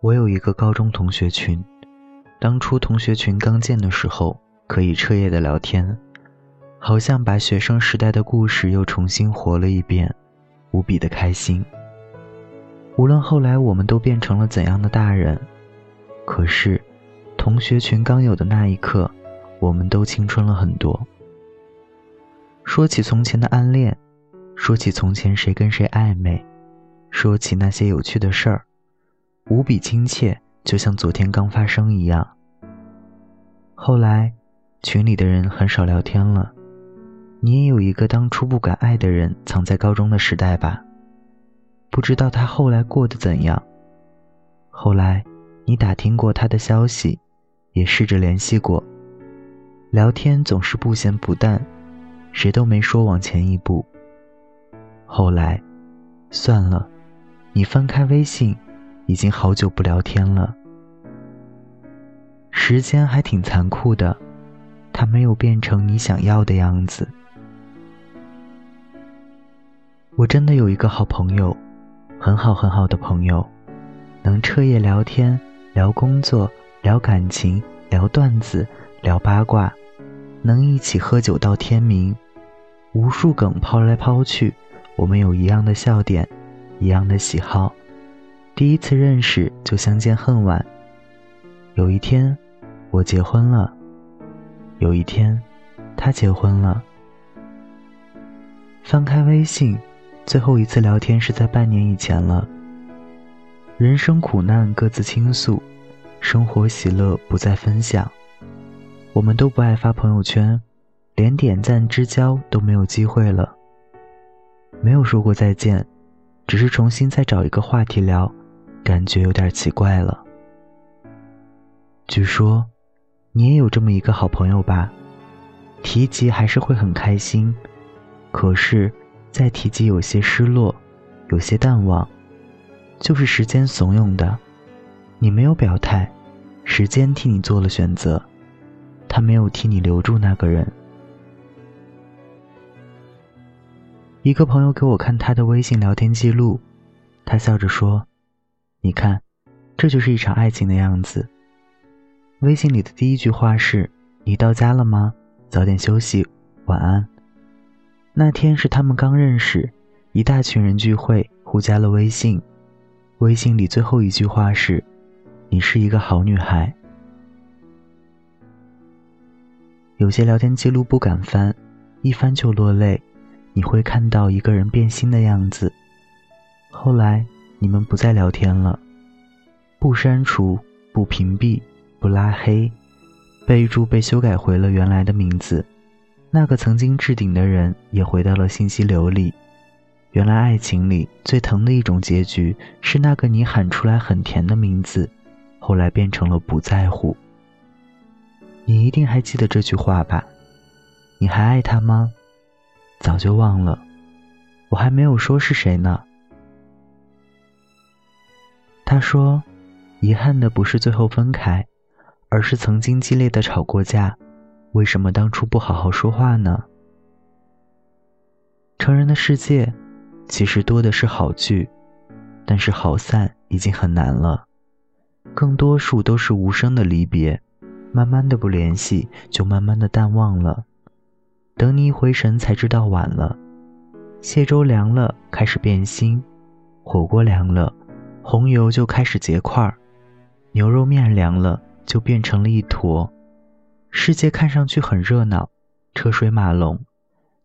我有一个高中同学群，当初同学群刚建的时候，可以彻夜的聊天，好像把学生时代的故事又重新活了一遍，无比的开心。无论后来我们都变成了怎样的大人，可是，同学群刚有的那一刻，我们都青春了很多。说起从前的暗恋，说起从前谁跟谁暧昧，说起那些有趣的事儿。无比亲切，就像昨天刚发生一样。后来，群里的人很少聊天了。你也有一个当初不敢爱的人，藏在高中的时代吧？不知道他后来过得怎样。后来，你打听过他的消息，也试着联系过。聊天总是不咸不淡，谁都没说往前一步。后来，算了，你翻开微信。已经好久不聊天了，时间还挺残酷的，它没有变成你想要的样子。我真的有一个好朋友，很好很好的朋友，能彻夜聊天，聊工作，聊感情，聊段子，聊八卦，能一起喝酒到天明，无数梗抛来抛去，我们有一样的笑点，一样的喜好。第一次认识就相见恨晚。有一天，我结婚了；有一天，他结婚了。翻开微信，最后一次聊天是在半年以前了。人生苦难各自倾诉，生活喜乐不再分享。我们都不爱发朋友圈，连点赞之交都没有机会了。没有说过再见，只是重新再找一个话题聊。感觉有点奇怪了。据说，你也有这么一个好朋友吧？提及还是会很开心，可是再提及有些失落，有些淡忘，就是时间怂恿的。你没有表态，时间替你做了选择，他没有替你留住那个人。一个朋友给我看他的微信聊天记录，他笑着说。你看，这就是一场爱情的样子。微信里的第一句话是：“你到家了吗？早点休息，晚安。”那天是他们刚认识，一大群人聚会，互加了微信。微信里最后一句话是：“你是一个好女孩。”有些聊天记录不敢翻，一翻就落泪。你会看到一个人变心的样子。后来。你们不再聊天了，不删除，不屏蔽，不拉黑，备注被修改回了原来的名字。那个曾经置顶的人也回到了信息流里。原来爱情里最疼的一种结局是那个你喊出来很甜的名字，后来变成了不在乎。你一定还记得这句话吧？你还爱他吗？早就忘了，我还没有说是谁呢。他说：“遗憾的不是最后分开，而是曾经激烈的吵过架。为什么当初不好好说话呢？”成人的世界，其实多的是好聚，但是好散已经很难了。更多数都是无声的离别，慢慢的不联系，就慢慢的淡忘了。等你一回神，才知道晚了。蟹粥凉了，开始变心；火锅凉了。红油就开始结块儿，牛肉面凉了就变成了一坨。世界看上去很热闹，车水马龙，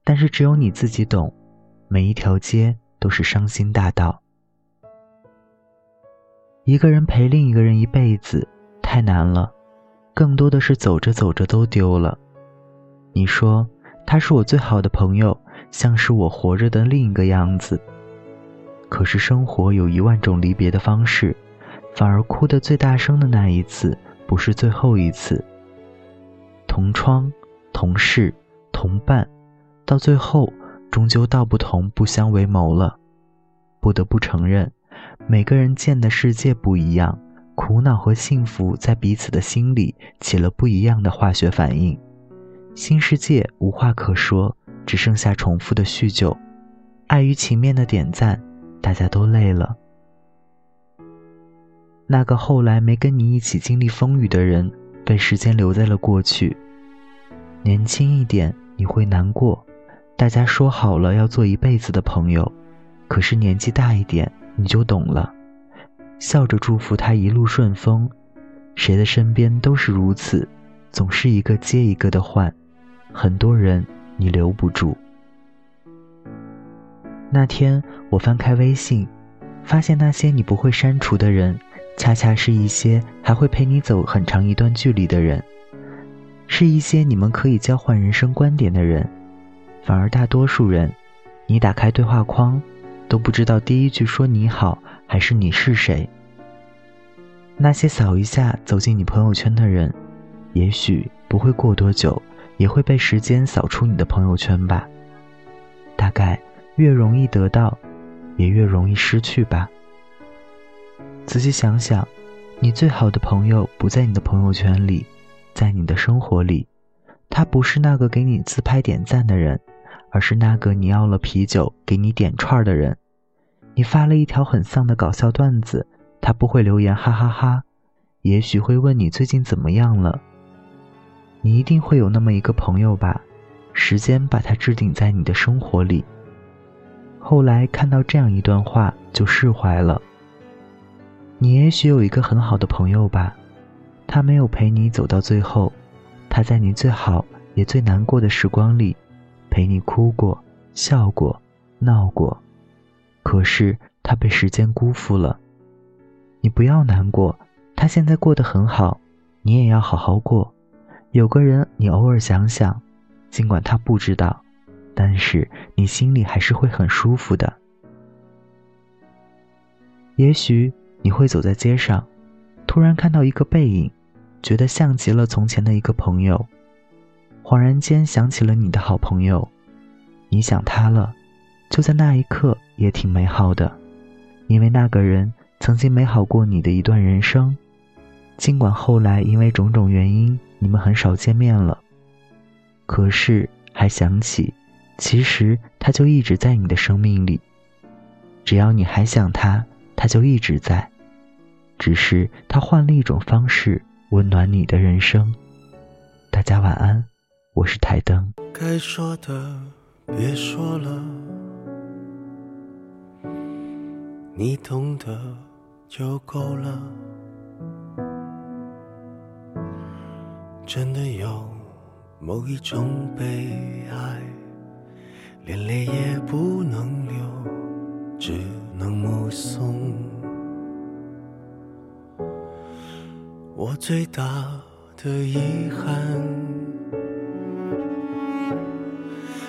但是只有你自己懂，每一条街都是伤心大道。一个人陪另一个人一辈子太难了，更多的是走着走着都丢了。你说他是我最好的朋友，像是我活着的另一个样子。可是生活有一万种离别的方式，反而哭得最大声的那一次，不是最后一次。同窗、同事、同伴，到最后终究道不同不相为谋了。不得不承认，每个人见的世界不一样，苦恼和幸福在彼此的心里起了不一样的化学反应。新世界无话可说，只剩下重复的叙旧，碍于情面的点赞。大家都累了。那个后来没跟你一起经历风雨的人，被时间留在了过去。年轻一点你会难过，大家说好了要做一辈子的朋友，可是年纪大一点你就懂了，笑着祝福他一路顺风。谁的身边都是如此，总是一个接一个的换，很多人你留不住。那天我翻开微信，发现那些你不会删除的人，恰恰是一些还会陪你走很长一段距离的人，是一些你们可以交换人生观点的人。反而大多数人，你打开对话框，都不知道第一句说你好还是你是谁。那些扫一下走进你朋友圈的人，也许不会过多久，也会被时间扫出你的朋友圈吧。大概。越容易得到，也越容易失去吧。仔细想想，你最好的朋友不在你的朋友圈里，在你的生活里。他不是那个给你自拍点赞的人，而是那个你要了啤酒给你点串的人。你发了一条很丧的搞笑段子，他不会留言哈哈哈，也许会问你最近怎么样了。你一定会有那么一个朋友吧？时间把它置顶在你的生活里。后来看到这样一段话，就释怀了。你也许有一个很好的朋友吧，他没有陪你走到最后，他在你最好也最难过的时光里，陪你哭过、笑过、闹过，可是他被时间辜负了。你不要难过，他现在过得很好，你也要好好过。有个人你偶尔想想，尽管他不知道。但是你心里还是会很舒服的。也许你会走在街上，突然看到一个背影，觉得像极了从前的一个朋友，恍然间想起了你的好朋友，你想他了，就在那一刻也挺美好的，因为那个人曾经美好过你的一段人生，尽管后来因为种种原因你们很少见面了，可是还想起。其实他就一直在你的生命里，只要你还想他，他就一直在，只是他换了一种方式温暖你的人生。大家晚安，我是台灯。该说的别说了，你懂得就够了。真的有某一种悲哀。连泪也不能流，只能目送。我最大的遗憾，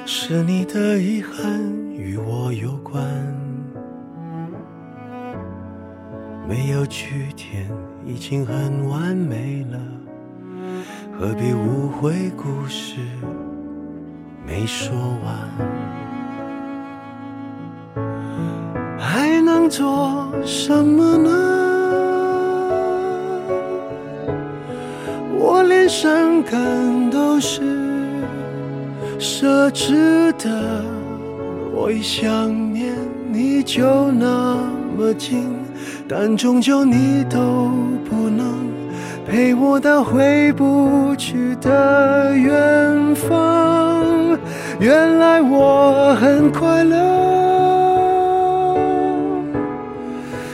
是你的遗憾与我有关。没有句点已经很完美了，何必误会故事？没说完，还能做什么呢？我连伤感都是奢侈的。我一想念你就那么近，但终究你都不能陪我到回不去的远方。原来我很快乐，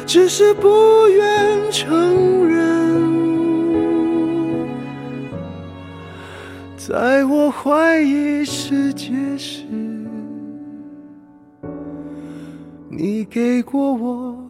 只是不愿承认。在我怀疑世界时，你给过我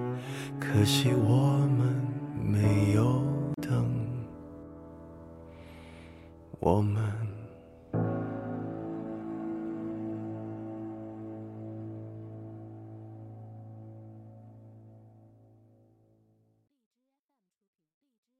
可惜我们没有等，我们。